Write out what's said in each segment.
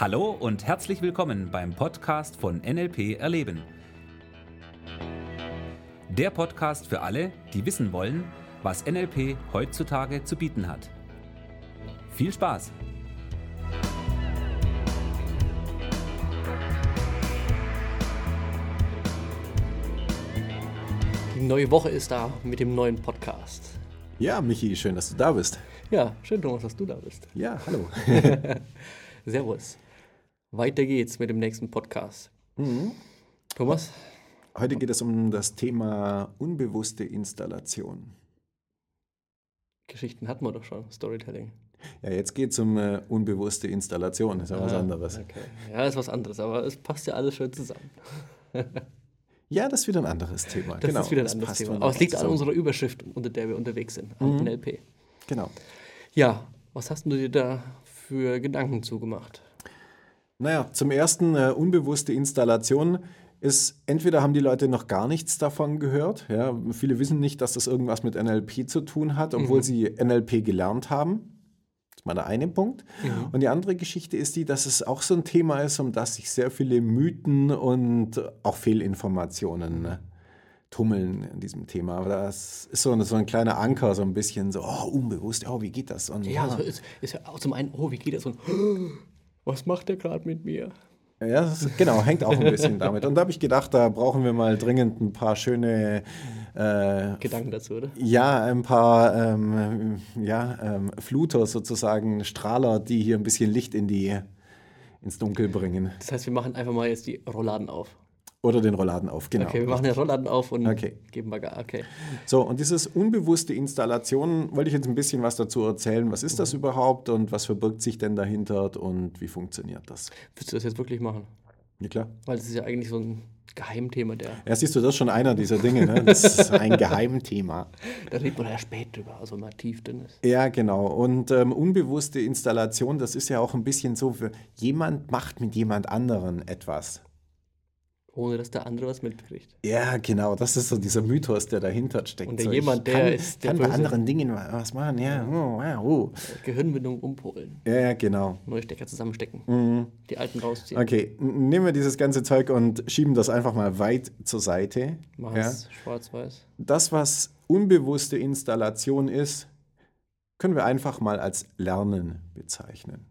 Hallo und herzlich willkommen beim Podcast von NLP Erleben. Der Podcast für alle, die wissen wollen, was NLP heutzutage zu bieten hat. Viel Spaß! Die neue Woche ist da mit dem neuen Podcast. Ja, Michi, schön, dass du da bist. Ja, schön, Thomas, dass du da bist. Ja, hallo. Servus. Weiter geht's mit dem nächsten Podcast. Mhm. Thomas? Heute geht es um das Thema unbewusste Installation. Geschichten hatten wir doch schon, Storytelling. Ja, jetzt geht es um äh, unbewusste Installation, das ist ja was Ah, anderes. Okay. Ja, ist was anderes, aber es passt ja alles schön zusammen. Ja, das ist wieder ein anderes Thema. Das genau, ist wieder ein anderes Thema. Aber es liegt an zusammen. unserer Überschrift, unter der wir unterwegs sind, an Mhm. NLP. Genau. Ja, was hast du dir da für Gedanken zugemacht? Naja, zum ersten äh, unbewusste Installation ist, entweder haben die Leute noch gar nichts davon gehört, ja, viele wissen nicht, dass das irgendwas mit NLP zu tun hat, obwohl Mhm. sie NLP gelernt haben. Das ist mal der eine Punkt. Mhm. Und die andere Geschichte ist die, dass es auch so ein Thema ist, um das sich sehr viele Mythen und auch Fehlinformationen ne, tummeln in diesem Thema. Aber das ist so ein, so ein kleiner Anker, so ein bisschen so, oh, unbewusst, oh, wie geht das? Und Ja, also ist, ist ja auch zum einen, oh, wie geht das? Und was macht der gerade mit mir? Ja, ist, genau, hängt auch ein bisschen damit. Und da habe ich gedacht, da brauchen wir mal dringend ein paar schöne, äh, Gedanken dazu, oder? ja, ein paar ähm, ja, ähm, Fluter sozusagen, Strahler, die hier ein bisschen Licht in die, ins Dunkel bringen. Das heißt, wir machen einfach mal jetzt die Rollladen auf. Oder den Rollladen auf, genau. Okay, wir machen den Rollladen auf und Okay. geben mal Gas. Okay. So, und dieses unbewusste Installation, wollte ich jetzt ein bisschen was dazu erzählen. Was ist das überhaupt und was verbirgt sich denn dahinter und wie funktioniert das? Willst du das jetzt wirklich machen? Ja, klar. Weil das ist ja eigentlich so ein Geheimthema, der, Ja, siehst du, das ist schon einer dieser Dinge. Ne? Das ist ein Geheimthema. da redet man ja spät drüber, also mal tief drin ist. Ja, genau. Und ähm, unbewusste Installation, das ist ja auch ein bisschen so, für jemand macht mit jemand anderen etwas. Ohne dass der andere was mitkriegt. Ja, genau. Das ist so dieser Mythos, der dahinter steckt. Und der so, jemand, der kann, ist der kann bei anderen Dingen was machen. Ja, oh, wow, oh. Gehirnbindung umpolen. ja, genau. Neue Stecker zusammenstecken. Mhm. Die alten rausziehen. Okay, nehmen wir dieses ganze Zeug und schieben das einfach mal weit zur Seite. Machen Ja. schwarz-weiß. Das, was unbewusste Installation ist, können wir einfach mal als Lernen bezeichnen.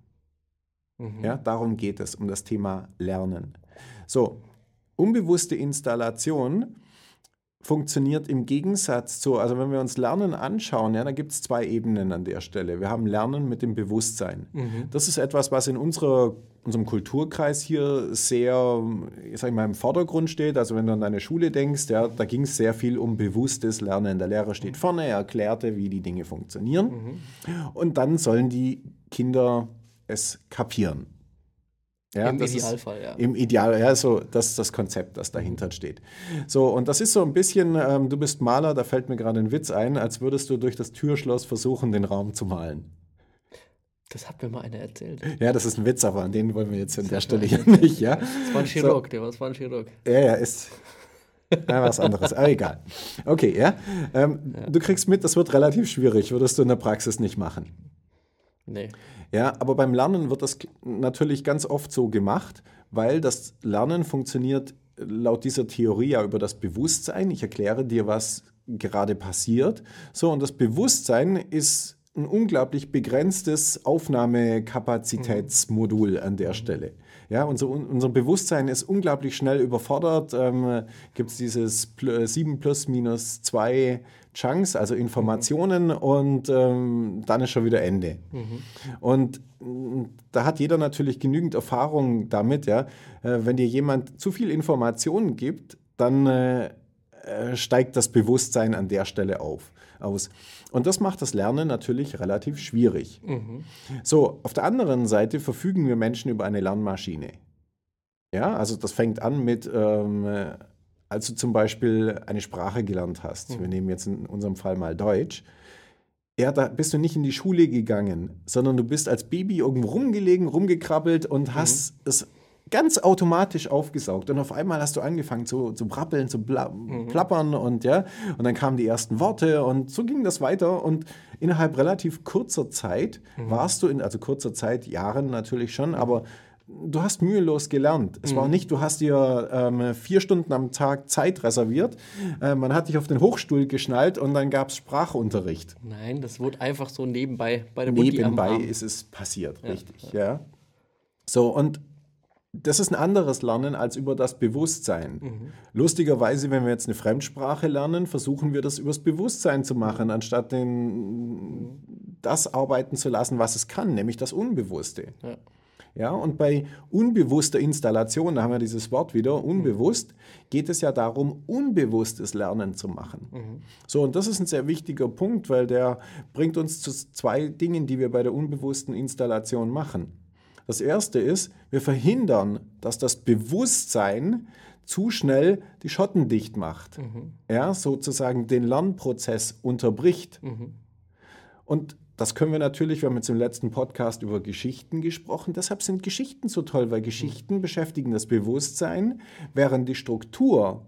Mhm. Ja, darum geht es, um das Thema Lernen. So, unbewusste Installation funktioniert im Gegensatz zu, also wenn wir uns Lernen anschauen, ja, da gibt es zwei Ebenen an der Stelle. Wir haben Lernen mit dem Bewusstsein. Mhm. Das ist etwas, was in unserer, unserem Kulturkreis hier sehr, ich sag mal, im Vordergrund steht. Also wenn du an deine Schule denkst, ja, da ging es sehr viel um bewusstes Lernen. Der Lehrer steht vorne, er erklärte, wie die Dinge funktionieren. Und dann sollen die Kinder es kapieren. Ja, Im Idealfall, ja. Im Ideal, ja, so, das ist das Konzept, das dahinter steht. So, und das ist so ein bisschen, ähm, du bist Maler, da fällt mir gerade ein Witz ein, als würdest du durch das Türschloss versuchen, den Raum zu malen. Das hat mir mal einer erzählt. Ja, das ist ein Witz, aber an den wollen wir jetzt an der Stelle hier nicht, ja? Das war ein Chirurg, der war, ein Chirurg. Ja, ja, ist ja, was anderes, aber egal. Okay, ja. Ähm, Du kriegst mit, das wird relativ schwierig, würdest du in der Praxis nicht machen. Nee. Ja, aber beim Lernen wird das natürlich ganz oft so gemacht, weil das Lernen funktioniert laut dieser Theorie ja über das Bewusstsein. Ich erkläre dir, was gerade passiert. So, und das Bewusstsein ist ein unglaublich begrenztes Aufnahmekapazitätsmodul an der Stelle. Ja, unser, unser Bewusstsein ist unglaublich schnell überfordert. Ähm, Gibt es dieses pl- 7 plus minus 2 Chunks, also Informationen, und ähm, dann ist schon wieder Ende. Und mm, da hat jeder natürlich genügend Erfahrung damit, ja. Äh, wenn dir jemand zu viel Informationen gibt, dann äh, äh, steigt das Bewusstsein an der Stelle auf, aus. Und das macht das Lernen natürlich relativ schwierig. Mhm. So, auf der anderen Seite verfügen wir Menschen über eine Lernmaschine. Ja, also das fängt an mit, ähm, äh, als du zum Beispiel eine Sprache gelernt hast. Wir nehmen jetzt in unserem Fall mal Deutsch. Ja, da bist du nicht in die Schule gegangen, sondern du bist als Baby irgendwo rumgelegen, rumgekrabbelt und hast es ganz automatisch aufgesaugt. Und auf einmal hast du angefangen zu, zu brabbeln, zu bla plappern und ja, und dann kamen die ersten Worte und so ging das weiter. Und innerhalb relativ kurzer Zeit warst du in, also kurzer Zeit, Jahren natürlich schon, aber du hast mühelos gelernt. Es war nicht, du hast dir ähm, vier Stunden am Tag Zeit reserviert, äh, man hat dich auf den Hochstuhl geschnallt und dann gab es Sprachunterricht. Nein, das wurde einfach so nebenbei bei der Mutti Nebenbei ist es passiert, richtig, ja. So, und das ist ein anderes Lernen als über das Bewusstsein. Lustigerweise, wenn wir jetzt eine Fremdsprache lernen, versuchen wir das übers Bewusstsein zu machen, anstatt den, das arbeiten zu lassen, was es kann, nämlich das Unbewusste. Ja. Ja, und bei unbewusster Installation, da haben wir dieses Wort wieder, unbewusst, geht es ja darum, unbewusstes Lernen zu machen. So, und das ist ein sehr wichtiger Punkt, weil der bringt uns zu zwei Dingen, die wir bei der unbewussten Installation machen. Das erste ist, wir verhindern, dass das Bewusstsein zu schnell die Schotten dicht macht. Ja, sozusagen den Lernprozess unterbricht. Und das können wir natürlich, wir haben jetzt im letzten Podcast über Geschichten gesprochen, deshalb sind Geschichten so toll, weil Geschichten beschäftigen das Bewusstsein, während die Struktur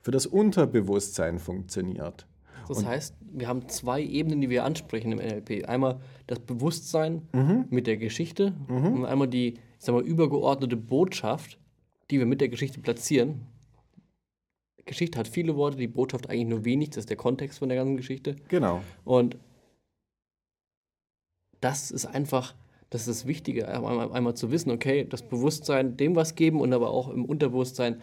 für das Unterbewusstsein funktioniert. Das heißt, wir haben zwei Ebenen, die wir ansprechen im NLP. Einmal das Bewusstsein Mhm. mit der Geschichte und einmal die, ich sag mal, übergeordnete Botschaft, die wir mit der Geschichte platzieren. Geschichte hat viele Worte, die Botschaft eigentlich nur wenig, das ist der Kontext von der ganzen Geschichte. Genau. Und das ist einfach, das ist das Wichtige, einmal, einmal zu wissen, okay, das Bewusstsein dem was geben und aber auch im Unterbewusstsein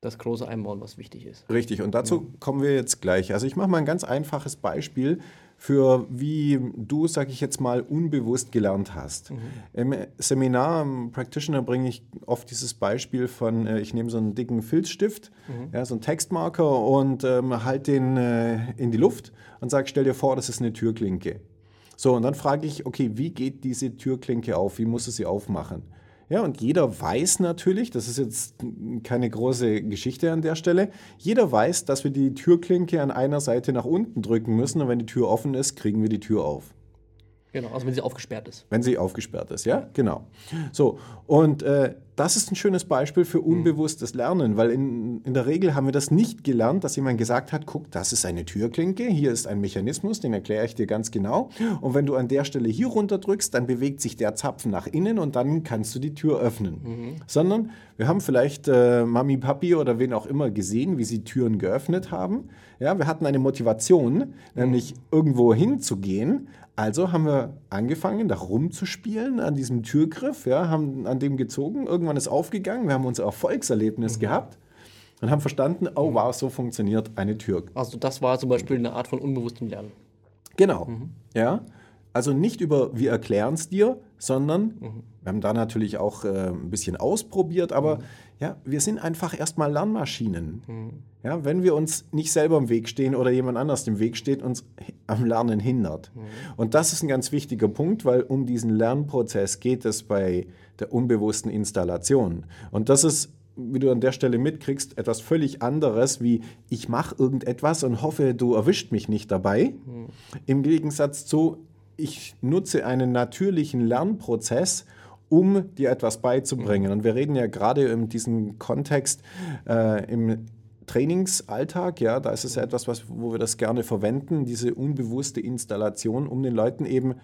das große einbauen, was wichtig ist. Richtig, und dazu kommen wir jetzt gleich. Also ich mache mal ein ganz einfaches Beispiel für wie du, sag ich jetzt mal, unbewusst gelernt hast. Im Seminar, im Practitioner bringe ich oft dieses Beispiel von, äh, ich nehme so einen dicken Filzstift, ja, so einen Textmarker und ähm, halt den äh, in die Luft und sage, stell dir vor, das ist eine Türklinke. So, und dann frage ich, okay, wie geht diese Türklinke auf? Wie muss es sie aufmachen? Ja, und jeder weiß natürlich, das ist jetzt keine große Geschichte an der Stelle, jeder weiß, dass wir die Türklinke an einer Seite nach unten drücken müssen und wenn die Tür offen ist, kriegen wir die Tür auf. Genau, also wenn sie aufgesperrt ist. Wenn sie aufgesperrt ist, ja, genau. So, und äh, das ist ein schönes Beispiel für unbewusstes Lernen, weil in, in der Regel haben wir das nicht gelernt, dass jemand gesagt hat, guck, das ist eine Türklinke, hier ist ein Mechanismus, den erkläre ich dir ganz genau. Und wenn du an der Stelle hier runter drückst, dann bewegt sich der Zapfen nach innen und dann kannst du die Tür öffnen. Sondern wir haben vielleicht äh, Mami, Papi oder wen auch immer gesehen, wie sie Türen geöffnet haben. Ja, wir hatten eine Motivation, nämlich irgendwo hinzugehen. Also haben wir angefangen, da rumzuspielen an diesem Türgriff, ja, haben an dem gezogen, irgendwann ist aufgegangen, wir haben unser Erfolgserlebnis gehabt und haben verstanden, oh wow, so funktioniert eine Tür. Also das war zum Beispiel eine Art von unbewusstem Lernen. Genau. Ja. Also nicht über wir erklären es dir, sondern wir haben da natürlich auch äh, ein bisschen ausprobiert, aber ja, wir sind einfach erstmal Lernmaschinen. Ja, wenn wir uns nicht selber im Weg stehen oder jemand anders im Weg steht, uns am Lernen hindert. Und das ist ein ganz wichtiger Punkt, weil um diesen Lernprozess geht es bei der unbewussten Installation. Und das ist wie du an der Stelle mitkriegst, etwas völlig anderes, wie ich mache irgendetwas und hoffe, du erwischt mich nicht dabei. Im Gegensatz zu, ich nutze einen natürlichen Lernprozess, um dir etwas beizubringen. Und wir reden ja gerade in diesem Kontext äh, im Trainingsalltag, ja, da ist es ja etwas, was, wo wir das gerne verwenden, diese unbewusste Installation, um den Leuten eben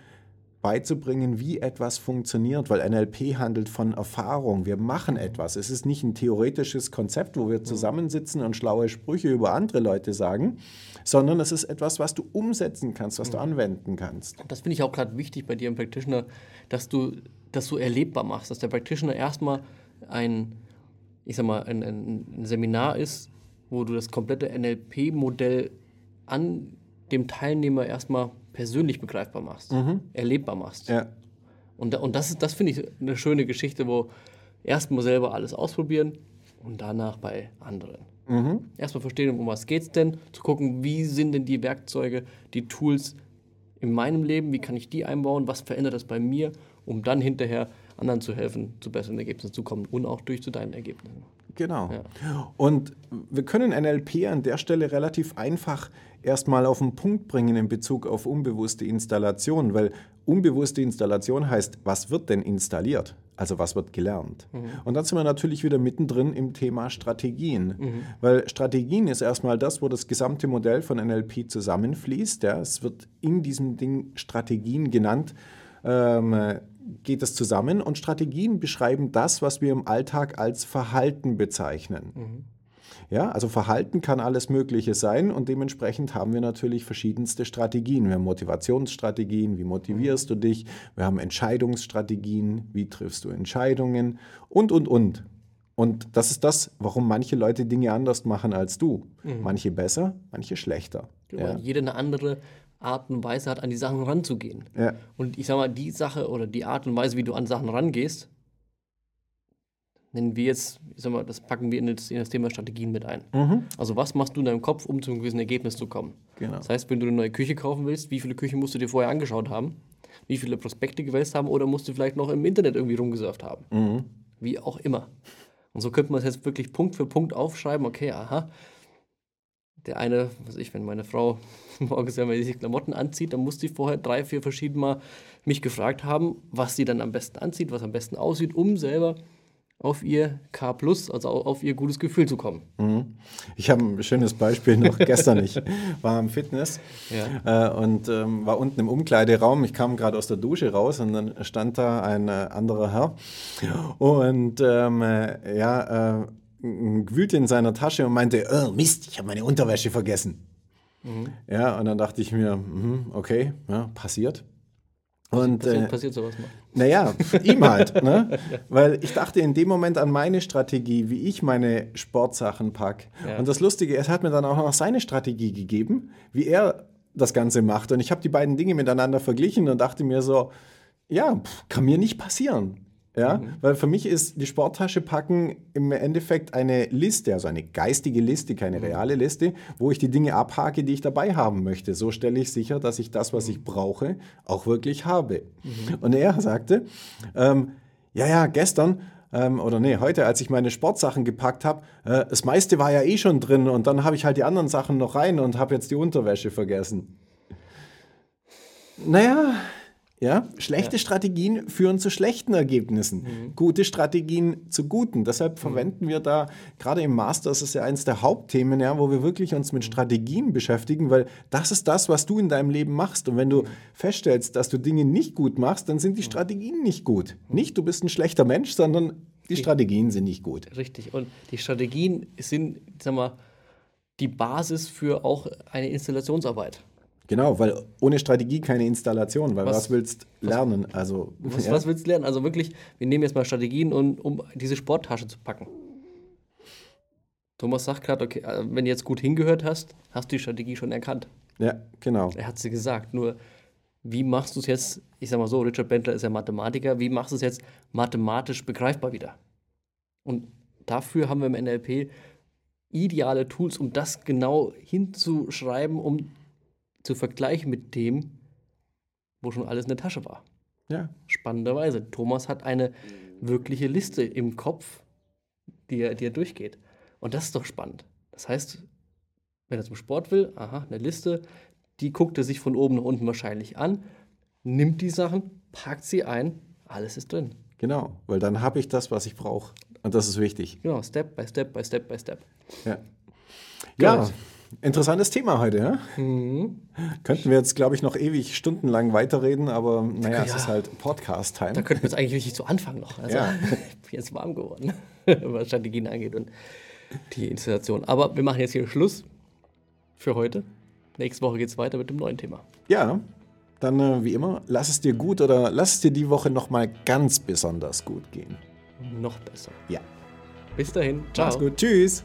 beizubringen, wie etwas funktioniert, weil NLP handelt von Erfahrung. Wir machen etwas. Es ist nicht ein theoretisches Konzept, wo wir zusammensitzen und schlaue Sprüche über andere Leute sagen, sondern es ist etwas, was du umsetzen kannst, was du anwenden kannst. Das finde ich auch gerade wichtig bei dir im Practitioner, dass du das so erlebbar machst, dass der Practitioner erstmal ein, ich sag mal, ein, ein ein Seminar ist, wo du das komplette NLP-Modell an dem Teilnehmer erstmal persönlich begreifbar machst, erlebbar machst. Ja, Und, und das, ist- das finde ich eine schöne Geschichte, wo erstmal selber alles ausprobieren und danach bei anderen. Erstmal verstehen, um was geht es denn, zu gucken, wie sind denn die Werkzeuge, die Tools in meinem Leben, wie kann ich die einbauen, was verändert das bei mir, um dann hinterher anderen zu helfen, zu besseren Ergebnissen zu kommen und auch durch zu deinen Ergebnissen. Genau. Und wir können NLP an der Stelle relativ einfach erstmal auf den Punkt bringen in Bezug auf unbewusste Installation, weil unbewusste Installation heißt, was wird denn installiert? Also was wird gelernt? Und dann sind wir natürlich wieder mittendrin im Thema Strategien, weil Strategien ist erstmal das, wo das gesamte Modell von NLP zusammenfließt. Ja. Es wird in diesem Ding Strategien genannt, ähm, geht das zusammen und Strategien beschreiben das, was wir im Alltag als Verhalten bezeichnen. Ja, also Verhalten kann alles Mögliche sein und dementsprechend haben wir natürlich verschiedenste Strategien. Wir haben Motivationsstrategien, wie motivierst du dich? Wir haben Entscheidungsstrategien, wie triffst du Entscheidungen und, und, und. Und das ist das, warum manche Leute Dinge anders machen als du. Manche besser, manche schlechter. Weil Ja. jeder eine andere Art und Weise hat, an die Sachen ranzugehen. Ja. Und ich sag mal, die Sache oder die Art und Weise, wie du an Sachen rangehst, nennen wir jetzt, ich sag mal, das packen wir in das, in das Thema Strategien mit ein. Also was machst du in deinem Kopf, um zu einem gewissen Ergebnis zu kommen? Genau. Das heißt, wenn du eine neue Küche kaufen willst, wie viele Küchen musst du dir vorher angeschaut haben? Wie viele Prospekte gewälzt haben oder musst du vielleicht noch im Internet irgendwie rumgesurft haben? Wie auch immer. Und so könnte man es jetzt wirklich Punkt für Punkt aufschreiben, okay, aha, der eine, was weiß ich, wenn meine Frau morgens wenn sie Klamotten anzieht, dann muss sie vorher drei, vier verschieden Mal mich gefragt haben, was sie dann am besten anzieht, was am besten aussieht, um selber auf ihr K+, also au- auf ihr gutes Gefühl zu kommen. Ich habe ein schönes Beispiel noch gestern. Ich war im Fitness Ja. äh, und ähm, war unten im Umkleideraum. Ich kam gerade aus der Dusche raus und dann stand da ein äh, anderer Herr und ähm, äh, ja, äh, wühlte in seiner Tasche und meinte, oh, Mist, ich habe meine Unterwäsche vergessen. Ja, und dann dachte ich mir, mhm, okay, ja, passiert. Und, Passiert, äh, passiert sowas mal. naja, ihm halt. Ne? Weil ich dachte in dem Moment an meine Strategie, wie ich meine Sportsachen packe. Ja. Und das Lustige, er hat mir dann auch noch seine Strategie gegeben, wie er das Ganze macht. Und ich habe die beiden Dinge miteinander verglichen und dachte mir so, ja, pff, kann mir nicht passieren. Ja, weil für mich ist die Sporttasche packen im Endeffekt eine Liste, also eine geistige Liste, keine reale Liste, wo ich die Dinge abhake, die ich dabei haben möchte. So stelle ich sicher, dass ich das, was ich brauche, auch wirklich habe. Und er sagte, ähm, ja, ja, gestern ähm, oder nee, heute, als ich meine Sportsachen gepackt habe, äh, das meiste war ja eh schon drin und dann habe ich halt die anderen Sachen noch rein und habe jetzt die Unterwäsche vergessen. Naja, ja, schlechte Strategien führen zu schlechten Ergebnissen. Gute Strategien zu guten. Deshalb verwenden wir da, gerade im Master ist es ja eines der Hauptthemen, ja, wo wir wirklich uns mit Strategien beschäftigen, weil das ist das, was du in deinem Leben machst. Und wenn du feststellst, dass du Dinge nicht gut machst, dann sind die Strategien nicht gut. Nicht, du bist ein schlechter Mensch, sondern die Strategien sind nicht gut. Richtig. Und die Strategien sind, sag mal, die Basis für auch eine Installationsarbeit. Genau, weil ohne Strategie keine Installation, weil was, Was- willst lernen? Also, Was, ja. was willst du lernen? Also wirklich, wir nehmen jetzt mal Strategien, um, um diese Sporttasche zu packen. Thomas sagt gerade, okay, äh, wenn du jetzt gut hingehört hast, hast du die Strategie schon erkannt. ja, genau. Er hat sie gesagt. Nur, wie machst du es jetzt, ich sag mal so, Richard Bentler ist ja Mathematiker, wie machst du es jetzt mathematisch begreifbar wieder? Und dafür haben wir im NLP ideale Tools, um das genau hinzuschreiben, um zu vergleichen mit dem, wo schon alles in der Tasche war. Ja, Spannenderweise. Thomas hat eine wirkliche Liste im Kopf, die er, die er durchgeht. Und das ist doch spannend. Das heißt, wenn er zum Sport will, aha, eine Liste, die guckt er sich von oben nach unten wahrscheinlich an, nimmt die Sachen, packt sie ein, alles ist drin. genau. Weil dann habe ich das, was ich brauche. Und das ist wichtig. Genau, Step by Step by Step by Step. Ja, ja. Interessantes Thema heute. Ja? Könnten wir jetzt, glaube ich, noch ewig stundenlang weiterreden, aber naja, es Ja. ist halt Da Podcast-Time. könnten wir jetzt eigentlich richtig zu Anfang noch. Also, Ja. ich bin jetzt warm geworden, was Strategien angeht und die Installation. Aber wir machen jetzt hier Schluss für heute. Nächste Woche geht es weiter mit dem neuen Thema. Ja, dann äh, wie immer, lass es dir gut oder lass es dir die Woche nochmal ganz besonders gut gehen. Noch besser. Ja, Bis dahin. Ciao. mach's gut. Tschüss.